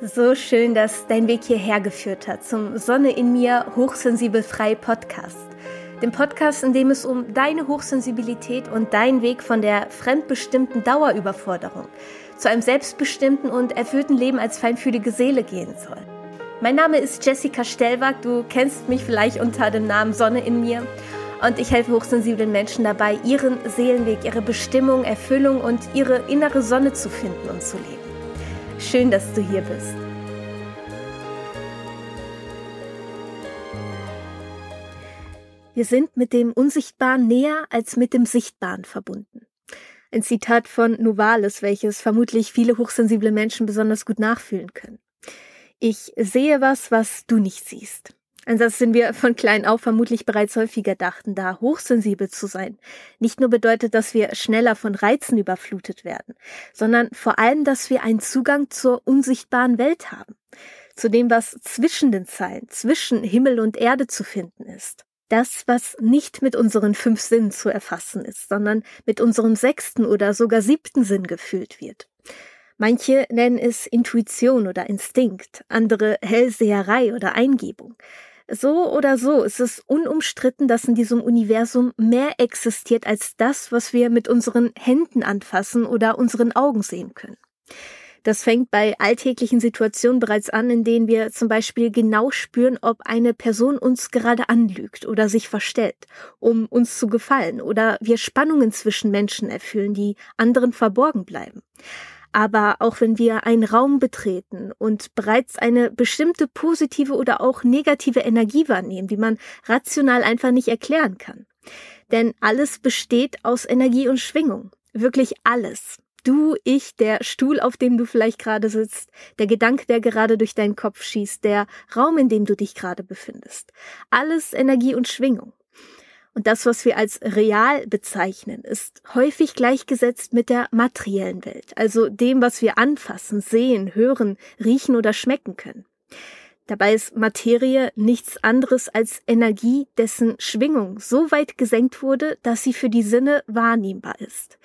So schön, dass dein Weg hierher geführt hat zum Sonne in mir Hochsensibel frei Podcast. Dem Podcast, in dem es um deine Hochsensibilität und deinen Weg von der fremdbestimmten Dauerüberforderung zu einem selbstbestimmten und erfüllten Leben als feinfühlige Seele gehen soll. Mein Name ist Jessica Stellwag, du kennst mich vielleicht unter dem Namen Sonne in mir und ich helfe hochsensiblen Menschen dabei, ihren Seelenweg, ihre Bestimmung, Erfüllung und ihre innere Sonne zu finden und zu leben. Schön, dass du hier bist. Wir sind mit dem Unsichtbaren näher als mit dem Sichtbaren verbunden. Ein Zitat von Novalis, welches vermutlich viele hochsensible Menschen besonders gut nachfühlen können. Ich sehe was, was du nicht siehst. Ein Satz, den wir von klein auf vermutlich bereits häufiger dachten, da hochsensibel zu sein nicht nur bedeutet, dass wir schneller von Reizen überflutet werden, sondern vor allem, dass wir einen Zugang zur unsichtbaren Welt haben, zu dem, was zwischen den Zeilen, zwischen Himmel und Erde zu finden ist. Das, was nicht mit unseren fünf Sinnen zu erfassen ist, sondern mit unserem sechsten oder sogar siebten Sinn gefühlt wird. Manche nennen es Intuition oder Instinkt, andere Hellseherei oder Eingebung. So oder so ist es unumstritten, dass in diesem Universum mehr existiert als das, was wir mit unseren Händen anfassen oder unseren Augen sehen können. Das fängt bei alltäglichen Situationen bereits an, in denen wir zum Beispiel genau spüren, ob eine Person uns gerade anlügt oder sich verstellt, um uns zu gefallen, oder wir Spannungen zwischen Menschen erfüllen, die anderen verborgen bleiben. Aber auch wenn wir einen Raum betreten und bereits eine bestimmte positive oder auch negative Energie wahrnehmen, die man rational einfach nicht erklären kann. Denn alles besteht aus Energie und Schwingung. Wirklich alles. Du, ich, der Stuhl, auf dem du vielleicht gerade sitzt, der Gedanke, der gerade durch deinen Kopf schießt, der Raum, in dem du dich gerade befindest. Alles Energie und Schwingung. Und das, was wir als real bezeichnen, ist häufig gleichgesetzt mit der materiellen Welt, also dem, was wir anfassen, sehen, hören, riechen oder schmecken können. Dabei ist Materie nichts anderes als Energie, dessen Schwingung so weit gesenkt wurde, dass sie für die Sinne wahrnehmbar ist.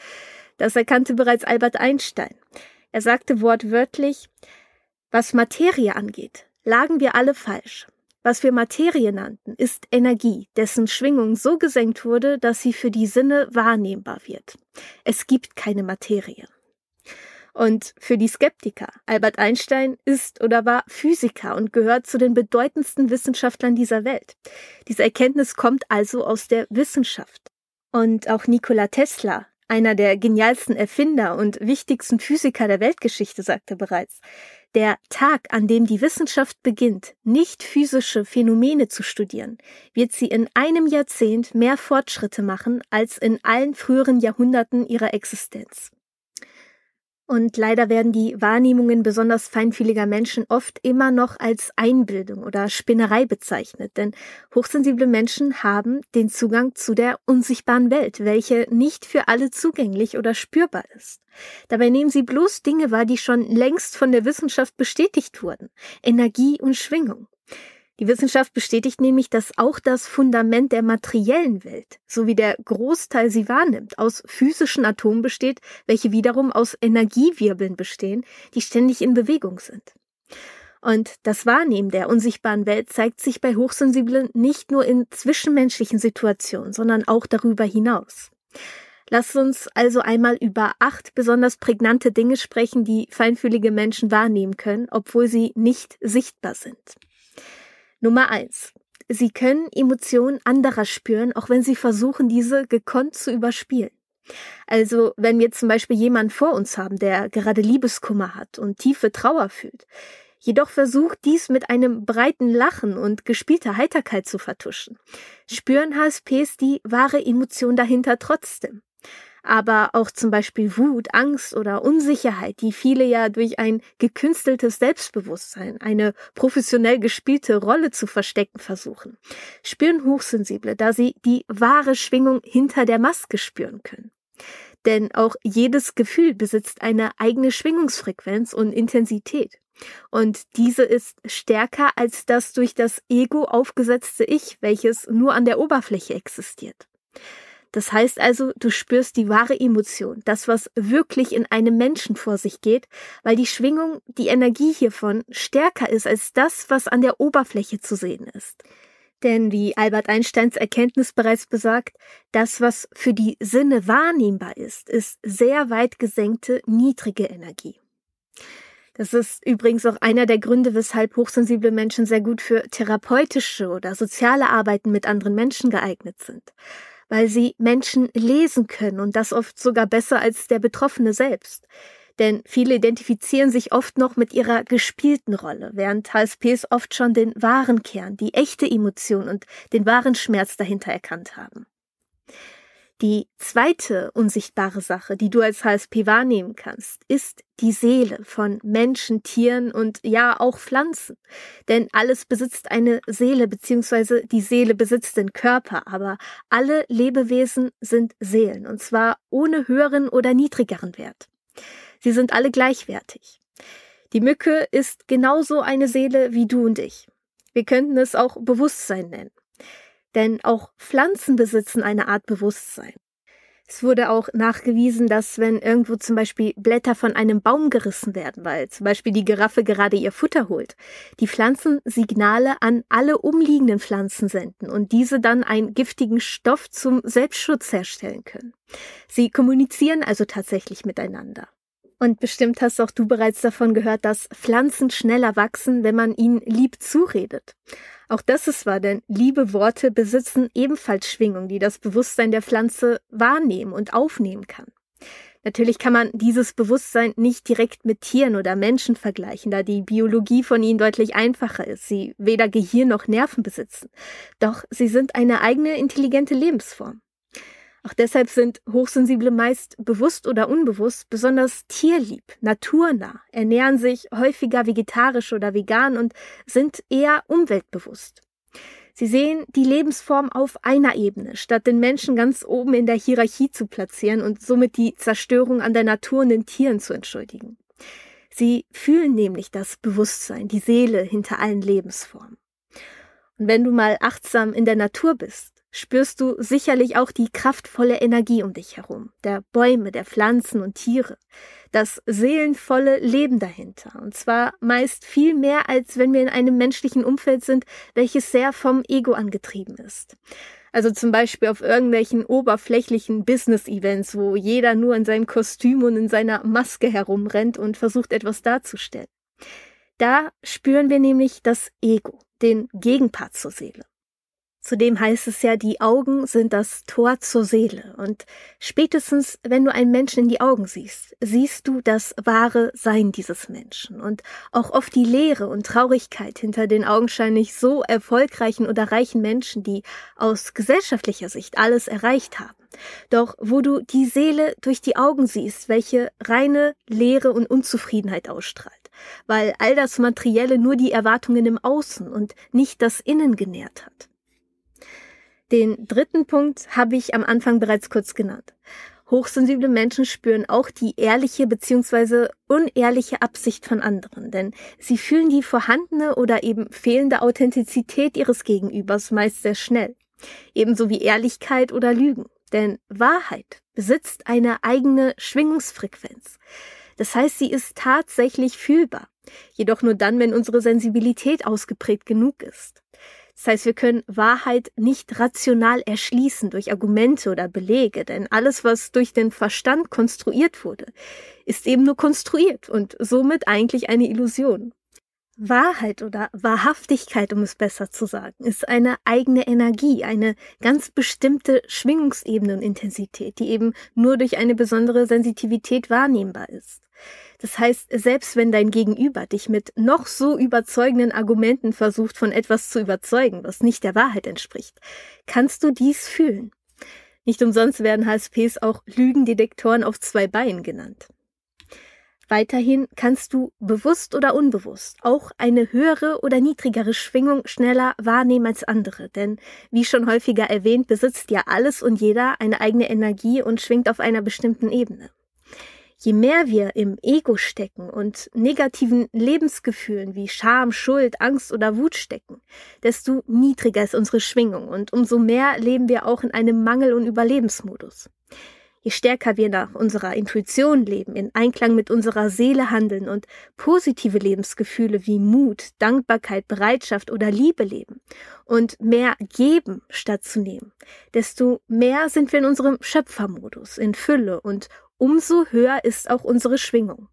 Das erkannte bereits Albert Einstein. Er sagte wortwörtlich, was Materie angeht, lagen wir alle falsch. Was wir Materie nannten, ist Energie, dessen Schwingung so gesenkt wurde, dass sie für die Sinne wahrnehmbar wird. Es gibt keine Materie. Und für die Skeptiker, Albert Einstein ist oder war Physiker und gehört zu den bedeutendsten Wissenschaftlern dieser Welt. Diese Erkenntnis kommt also aus der Wissenschaft. Und auch Nikola Tesla, einer der genialsten Erfinder und wichtigsten Physiker der Weltgeschichte, sagte bereits, der Tag, an dem die Wissenschaft beginnt, nicht physische Phänomene zu studieren, wird sie in einem Jahrzehnt mehr Fortschritte machen als in allen früheren Jahrhunderten ihrer Existenz. Und leider werden die Wahrnehmungen besonders feinfühliger Menschen oft immer noch als Einbildung oder Spinnerei bezeichnet, denn hochsensible Menschen haben den Zugang zu der unsichtbaren Welt, welche nicht für alle zugänglich oder spürbar ist. Dabei nehmen sie bloß Dinge wahr, die schon längst von der Wissenschaft bestätigt wurden. Energie und Schwingung. Die Wissenschaft bestätigt nämlich, dass auch das Fundament der materiellen Welt, so wie der Großteil sie wahrnimmt, aus physischen Atomen besteht, welche wiederum aus Energiewirbeln bestehen, die ständig in Bewegung sind. Und das Wahrnehmen der unsichtbaren Welt zeigt sich bei Hochsensiblen nicht nur in zwischenmenschlichen Situationen, sondern auch darüber hinaus. Lasst uns also einmal über acht besonders prägnante Dinge sprechen, die feinfühlige Menschen wahrnehmen können, obwohl sie nicht sichtbar sind. Nummer eins. Sie können Emotionen anderer spüren, auch wenn sie versuchen, diese gekonnt zu überspielen. Also, wenn wir zum Beispiel jemanden vor uns haben, der gerade Liebeskummer hat und tiefe Trauer fühlt, jedoch versucht, dies mit einem breiten Lachen und gespielter Heiterkeit zu vertuschen, spüren HSPs die wahre Emotion dahinter trotzdem aber auch zum Beispiel Wut, Angst oder Unsicherheit, die viele ja durch ein gekünsteltes Selbstbewusstsein, eine professionell gespielte Rolle zu verstecken versuchen, spüren Hochsensible, da sie die wahre Schwingung hinter der Maske spüren können. Denn auch jedes Gefühl besitzt eine eigene Schwingungsfrequenz und Intensität. Und diese ist stärker als das durch das Ego aufgesetzte Ich, welches nur an der Oberfläche existiert. Das heißt also, du spürst die wahre Emotion, das, was wirklich in einem Menschen vor sich geht, weil die Schwingung, die Energie hiervon stärker ist als das, was an der Oberfläche zu sehen ist. Denn wie Albert Einsteins Erkenntnis bereits besagt, das, was für die Sinne wahrnehmbar ist, ist sehr weit gesenkte, niedrige Energie. Das ist übrigens auch einer der Gründe, weshalb hochsensible Menschen sehr gut für therapeutische oder soziale Arbeiten mit anderen Menschen geeignet sind weil sie Menschen lesen können und das oft sogar besser als der Betroffene selbst. Denn viele identifizieren sich oft noch mit ihrer gespielten Rolle, während HSPs oft schon den wahren Kern, die echte Emotion und den wahren Schmerz dahinter erkannt haben. Die zweite unsichtbare Sache, die du als HSP wahrnehmen kannst, ist die Seele von Menschen, Tieren und ja auch Pflanzen. Denn alles besitzt eine Seele, beziehungsweise die Seele besitzt den Körper, aber alle Lebewesen sind Seelen, und zwar ohne höheren oder niedrigeren Wert. Sie sind alle gleichwertig. Die Mücke ist genauso eine Seele wie du und ich. Wir könnten es auch Bewusstsein nennen. Denn auch Pflanzen besitzen eine Art Bewusstsein. Es wurde auch nachgewiesen, dass wenn irgendwo zum Beispiel Blätter von einem Baum gerissen werden, weil zum Beispiel die Giraffe gerade ihr Futter holt, die Pflanzen Signale an alle umliegenden Pflanzen senden und diese dann einen giftigen Stoff zum Selbstschutz herstellen können. Sie kommunizieren also tatsächlich miteinander. Und bestimmt hast auch du bereits davon gehört, dass Pflanzen schneller wachsen, wenn man ihnen lieb zuredet. Auch das ist wahr, denn liebe Worte besitzen ebenfalls Schwingung, die das Bewusstsein der Pflanze wahrnehmen und aufnehmen kann. Natürlich kann man dieses Bewusstsein nicht direkt mit Tieren oder Menschen vergleichen, da die Biologie von ihnen deutlich einfacher ist, sie weder Gehirn noch Nerven besitzen. Doch sie sind eine eigene intelligente Lebensform. Auch deshalb sind Hochsensible meist bewusst oder unbewusst besonders tierlieb, naturnah, ernähren sich häufiger vegetarisch oder vegan und sind eher umweltbewusst. Sie sehen die Lebensform auf einer Ebene, statt den Menschen ganz oben in der Hierarchie zu platzieren und somit die Zerstörung an der Natur und den Tieren zu entschuldigen. Sie fühlen nämlich das Bewusstsein, die Seele hinter allen Lebensformen. Und wenn du mal achtsam in der Natur bist, spürst du sicherlich auch die kraftvolle Energie um dich herum, der Bäume, der Pflanzen und Tiere, das seelenvolle Leben dahinter, und zwar meist viel mehr, als wenn wir in einem menschlichen Umfeld sind, welches sehr vom Ego angetrieben ist. Also zum Beispiel auf irgendwelchen oberflächlichen Business-Events, wo jeder nur in seinem Kostüm und in seiner Maske herumrennt und versucht etwas darzustellen. Da spüren wir nämlich das Ego, den Gegenpart zur Seele. Zudem heißt es ja, die Augen sind das Tor zur Seele. Und spätestens, wenn du einen Menschen in die Augen siehst, siehst du das wahre Sein dieses Menschen und auch oft die Leere und Traurigkeit hinter den augenscheinlich so erfolgreichen oder reichen Menschen, die aus gesellschaftlicher Sicht alles erreicht haben. Doch wo du die Seele durch die Augen siehst, welche reine Leere und Unzufriedenheit ausstrahlt, weil all das Materielle nur die Erwartungen im Außen und nicht das Innen genährt hat. Den dritten Punkt habe ich am Anfang bereits kurz genannt. Hochsensible Menschen spüren auch die ehrliche bzw. unehrliche Absicht von anderen, denn sie fühlen die vorhandene oder eben fehlende Authentizität ihres Gegenübers meist sehr schnell. Ebenso wie Ehrlichkeit oder Lügen. Denn Wahrheit besitzt eine eigene Schwingungsfrequenz. Das heißt, sie ist tatsächlich fühlbar. Jedoch nur dann, wenn unsere Sensibilität ausgeprägt genug ist. Das heißt, wir können Wahrheit nicht rational erschließen durch Argumente oder Belege, denn alles, was durch den Verstand konstruiert wurde, ist eben nur konstruiert und somit eigentlich eine Illusion. Wahrheit oder Wahrhaftigkeit, um es besser zu sagen, ist eine eigene Energie, eine ganz bestimmte Schwingungsebene und Intensität, die eben nur durch eine besondere Sensitivität wahrnehmbar ist. Das heißt, selbst wenn dein Gegenüber dich mit noch so überzeugenden Argumenten versucht, von etwas zu überzeugen, was nicht der Wahrheit entspricht, kannst du dies fühlen. Nicht umsonst werden HSPs auch Lügendetektoren auf zwei Beinen genannt. Weiterhin kannst du bewusst oder unbewusst auch eine höhere oder niedrigere Schwingung schneller wahrnehmen als andere, denn wie schon häufiger erwähnt, besitzt ja alles und jeder eine eigene Energie und schwingt auf einer bestimmten Ebene. Je mehr wir im Ego stecken und negativen Lebensgefühlen wie Scham, Schuld, Angst oder Wut stecken, desto niedriger ist unsere Schwingung und umso mehr leben wir auch in einem Mangel- und Überlebensmodus. Je stärker wir nach unserer Intuition leben, in Einklang mit unserer Seele handeln und positive Lebensgefühle wie Mut, Dankbarkeit, Bereitschaft oder Liebe leben und mehr geben statt zu nehmen, desto mehr sind wir in unserem Schöpfermodus, in Fülle und umso höher ist auch unsere Schwingung.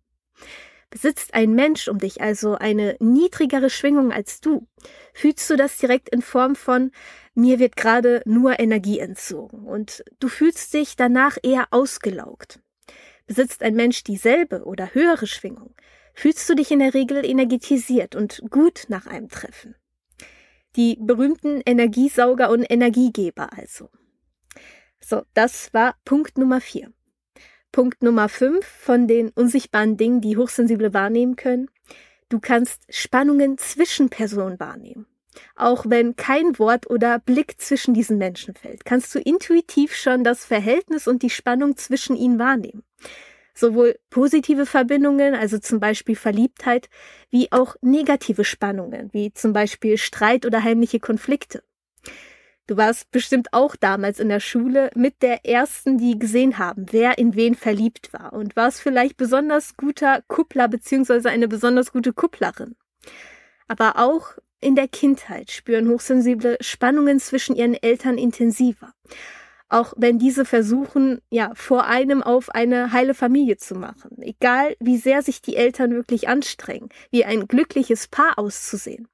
Besitzt ein Mensch um dich also eine niedrigere Schwingung als du, fühlst du das direkt in Form von mir wird gerade nur Energie entzogen und du fühlst dich danach eher ausgelaugt. Besitzt ein Mensch dieselbe oder höhere Schwingung, fühlst du dich in der Regel energetisiert und gut nach einem Treffen. Die berühmten Energiesauger und Energiegeber also. So, das war Punkt Nummer vier. Punkt Nummer 5 von den unsichtbaren Dingen, die Hochsensible wahrnehmen können. Du kannst Spannungen zwischen Personen wahrnehmen. Auch wenn kein Wort oder Blick zwischen diesen Menschen fällt, kannst du intuitiv schon das Verhältnis und die Spannung zwischen ihnen wahrnehmen. Sowohl positive Verbindungen, also zum Beispiel Verliebtheit, wie auch negative Spannungen, wie zum Beispiel Streit oder heimliche Konflikte. Du warst bestimmt auch damals in der Schule mit der ersten, die gesehen haben, wer in wen verliebt war und warst vielleicht besonders guter Kuppler beziehungsweise eine besonders gute Kupplerin. Aber auch in der Kindheit spüren Hochsensible Spannungen zwischen ihren Eltern intensiver. Auch wenn diese versuchen, ja, vor einem auf eine heile Familie zu machen. Egal, wie sehr sich die Eltern wirklich anstrengen, wie ein glückliches Paar auszusehen.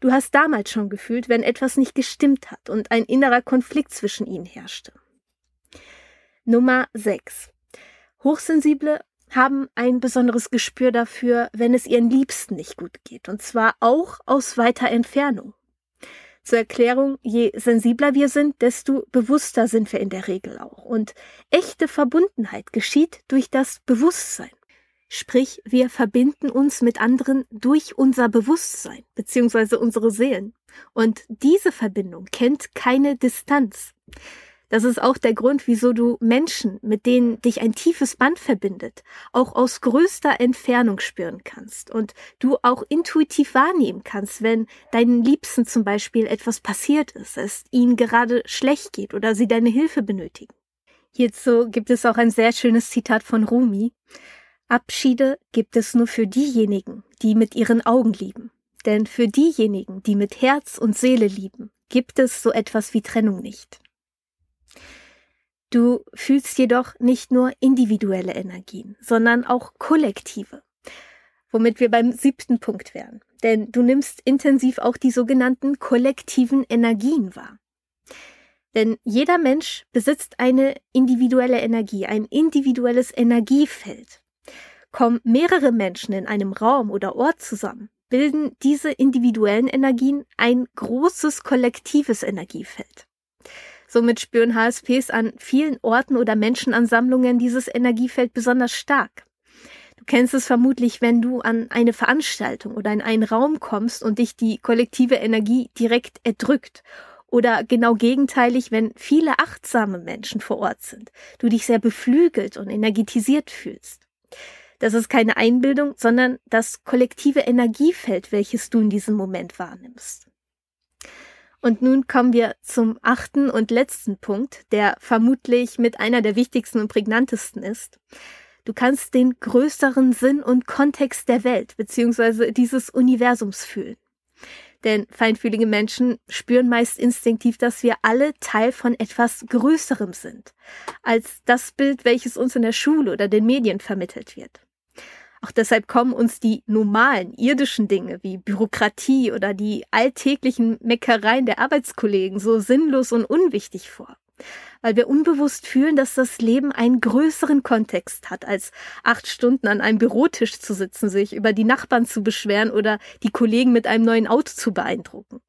Du hast damals schon gefühlt, wenn etwas nicht gestimmt hat und ein innerer Konflikt zwischen ihnen herrschte. Nummer 6. Hochsensible haben ein besonderes Gespür dafür, wenn es ihren Liebsten nicht gut geht, und zwar auch aus weiter Entfernung. Zur Erklärung, je sensibler wir sind, desto bewusster sind wir in der Regel auch. Und echte Verbundenheit geschieht durch das Bewusstsein. Sprich, wir verbinden uns mit anderen durch unser Bewusstsein beziehungsweise unsere Seelen. Und diese Verbindung kennt keine Distanz. Das ist auch der Grund, wieso du Menschen, mit denen dich ein tiefes Band verbindet, auch aus größter Entfernung spüren kannst und du auch intuitiv wahrnehmen kannst, wenn deinen Liebsten zum Beispiel etwas passiert ist, es ihnen gerade schlecht geht oder sie deine Hilfe benötigen. Hierzu gibt es auch ein sehr schönes Zitat von Rumi. Abschiede gibt es nur für diejenigen, die mit ihren Augen lieben. Denn für diejenigen, die mit Herz und Seele lieben, gibt es so etwas wie Trennung nicht. Du fühlst jedoch nicht nur individuelle Energien, sondern auch kollektive. Womit wir beim siebten Punkt wären. Denn du nimmst intensiv auch die sogenannten kollektiven Energien wahr. Denn jeder Mensch besitzt eine individuelle Energie, ein individuelles Energiefeld. Kommen mehrere Menschen in einem Raum oder Ort zusammen, bilden diese individuellen Energien ein großes kollektives Energiefeld. Somit spüren HSPs an vielen Orten oder Menschenansammlungen dieses Energiefeld besonders stark. Du kennst es vermutlich, wenn du an eine Veranstaltung oder in einen Raum kommst und dich die kollektive Energie direkt erdrückt. Oder genau gegenteilig, wenn viele achtsame Menschen vor Ort sind, du dich sehr beflügelt und energetisiert fühlst. Das ist keine Einbildung, sondern das kollektive Energiefeld, welches du in diesem Moment wahrnimmst. Und nun kommen wir zum achten und letzten Punkt, der vermutlich mit einer der wichtigsten und prägnantesten ist. Du kannst den größeren Sinn und Kontext der Welt bzw. dieses Universums fühlen. Denn feinfühlige Menschen spüren meist instinktiv, dass wir alle Teil von etwas Größerem sind, als das Bild, welches uns in der Schule oder den Medien vermittelt wird. Auch deshalb kommen uns die normalen irdischen Dinge wie Bürokratie oder die alltäglichen Meckereien der Arbeitskollegen so sinnlos und unwichtig vor. Weil wir unbewusst fühlen, dass das Leben einen größeren Kontext hat, als acht Stunden an einem Bürotisch zu sitzen, sich über die Nachbarn zu beschweren oder die Kollegen mit einem neuen Auto zu beeindrucken.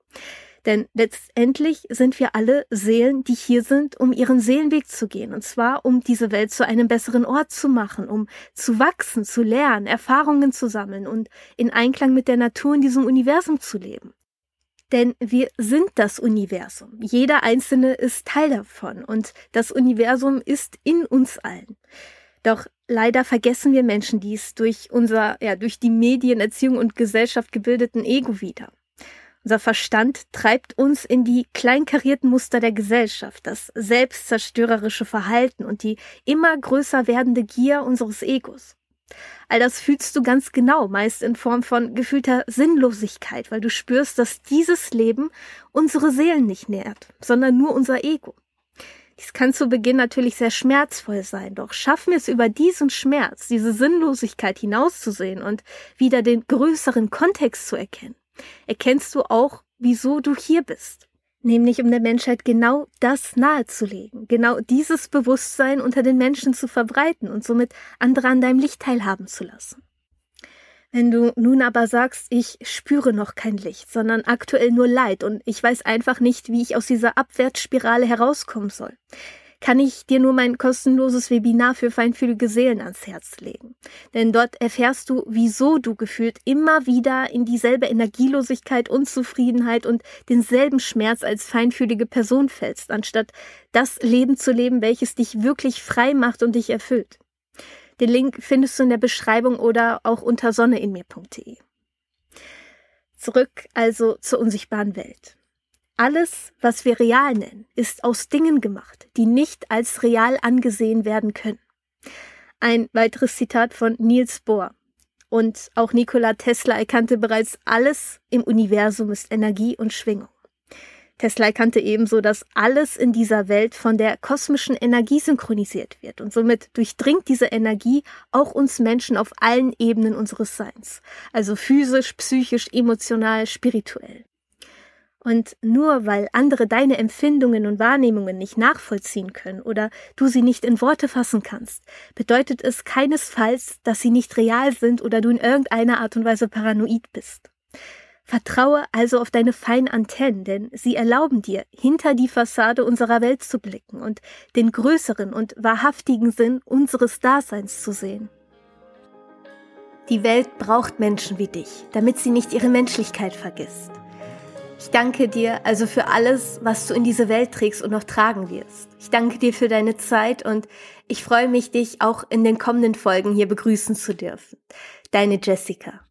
Denn letztendlich sind wir alle Seelen, die hier sind, um ihren Seelenweg zu gehen. Und zwar, um diese Welt zu einem besseren Ort zu machen, um zu wachsen, zu lernen, Erfahrungen zu sammeln und in Einklang mit der Natur in diesem Universum zu leben. Denn wir sind das Universum. Jeder Einzelne ist Teil davon und das Universum ist in uns allen. Doch leider vergessen wir Menschen dies durch unser, ja, durch die Medien, Erziehung und Gesellschaft gebildeten Ego wieder. Unser Verstand treibt uns in die kleinkarierten Muster der Gesellschaft, das selbstzerstörerische Verhalten und die immer größer werdende Gier unseres Egos. All das fühlst du ganz genau, meist in Form von gefühlter Sinnlosigkeit, weil du spürst, dass dieses Leben unsere Seelen nicht nährt, sondern nur unser Ego. Dies kann zu Beginn natürlich sehr schmerzvoll sein, doch schaffen wir es über diesen Schmerz, diese Sinnlosigkeit hinauszusehen und wieder den größeren Kontext zu erkennen erkennst du auch, wieso du hier bist. Nämlich um der Menschheit genau das nahezulegen, genau dieses Bewusstsein unter den Menschen zu verbreiten und somit andere an deinem Licht teilhaben zu lassen. Wenn du nun aber sagst, ich spüre noch kein Licht, sondern aktuell nur Leid und ich weiß einfach nicht, wie ich aus dieser Abwärtsspirale herauskommen soll, kann ich dir nur mein kostenloses Webinar für feinfühlige Seelen ans Herz legen. Denn dort erfährst du, wieso du gefühlt immer wieder in dieselbe Energielosigkeit, Unzufriedenheit und denselben Schmerz als feinfühlige Person fällst, anstatt das Leben zu leben, welches dich wirklich frei macht und dich erfüllt. Den Link findest du in der Beschreibung oder auch unter sonneinmir.de. Zurück also zur unsichtbaren Welt. Alles, was wir real nennen, ist aus Dingen gemacht, die nicht als real angesehen werden können. Ein weiteres Zitat von Niels Bohr. Und auch Nikola Tesla erkannte bereits, alles im Universum ist Energie und Schwingung. Tesla erkannte ebenso, dass alles in dieser Welt von der kosmischen Energie synchronisiert wird und somit durchdringt diese Energie auch uns Menschen auf allen Ebenen unseres Seins, also physisch, psychisch, emotional, spirituell. Und nur weil andere deine Empfindungen und Wahrnehmungen nicht nachvollziehen können oder du sie nicht in Worte fassen kannst, bedeutet es keinesfalls, dass sie nicht real sind oder du in irgendeiner Art und Weise paranoid bist. Vertraue also auf deine feinen Antennen, denn sie erlauben dir, hinter die Fassade unserer Welt zu blicken und den größeren und wahrhaftigen Sinn unseres Daseins zu sehen. Die Welt braucht Menschen wie dich, damit sie nicht ihre Menschlichkeit vergisst. Ich danke dir also für alles, was du in diese Welt trägst und noch tragen wirst. Ich danke dir für deine Zeit und ich freue mich, dich auch in den kommenden Folgen hier begrüßen zu dürfen. Deine Jessica.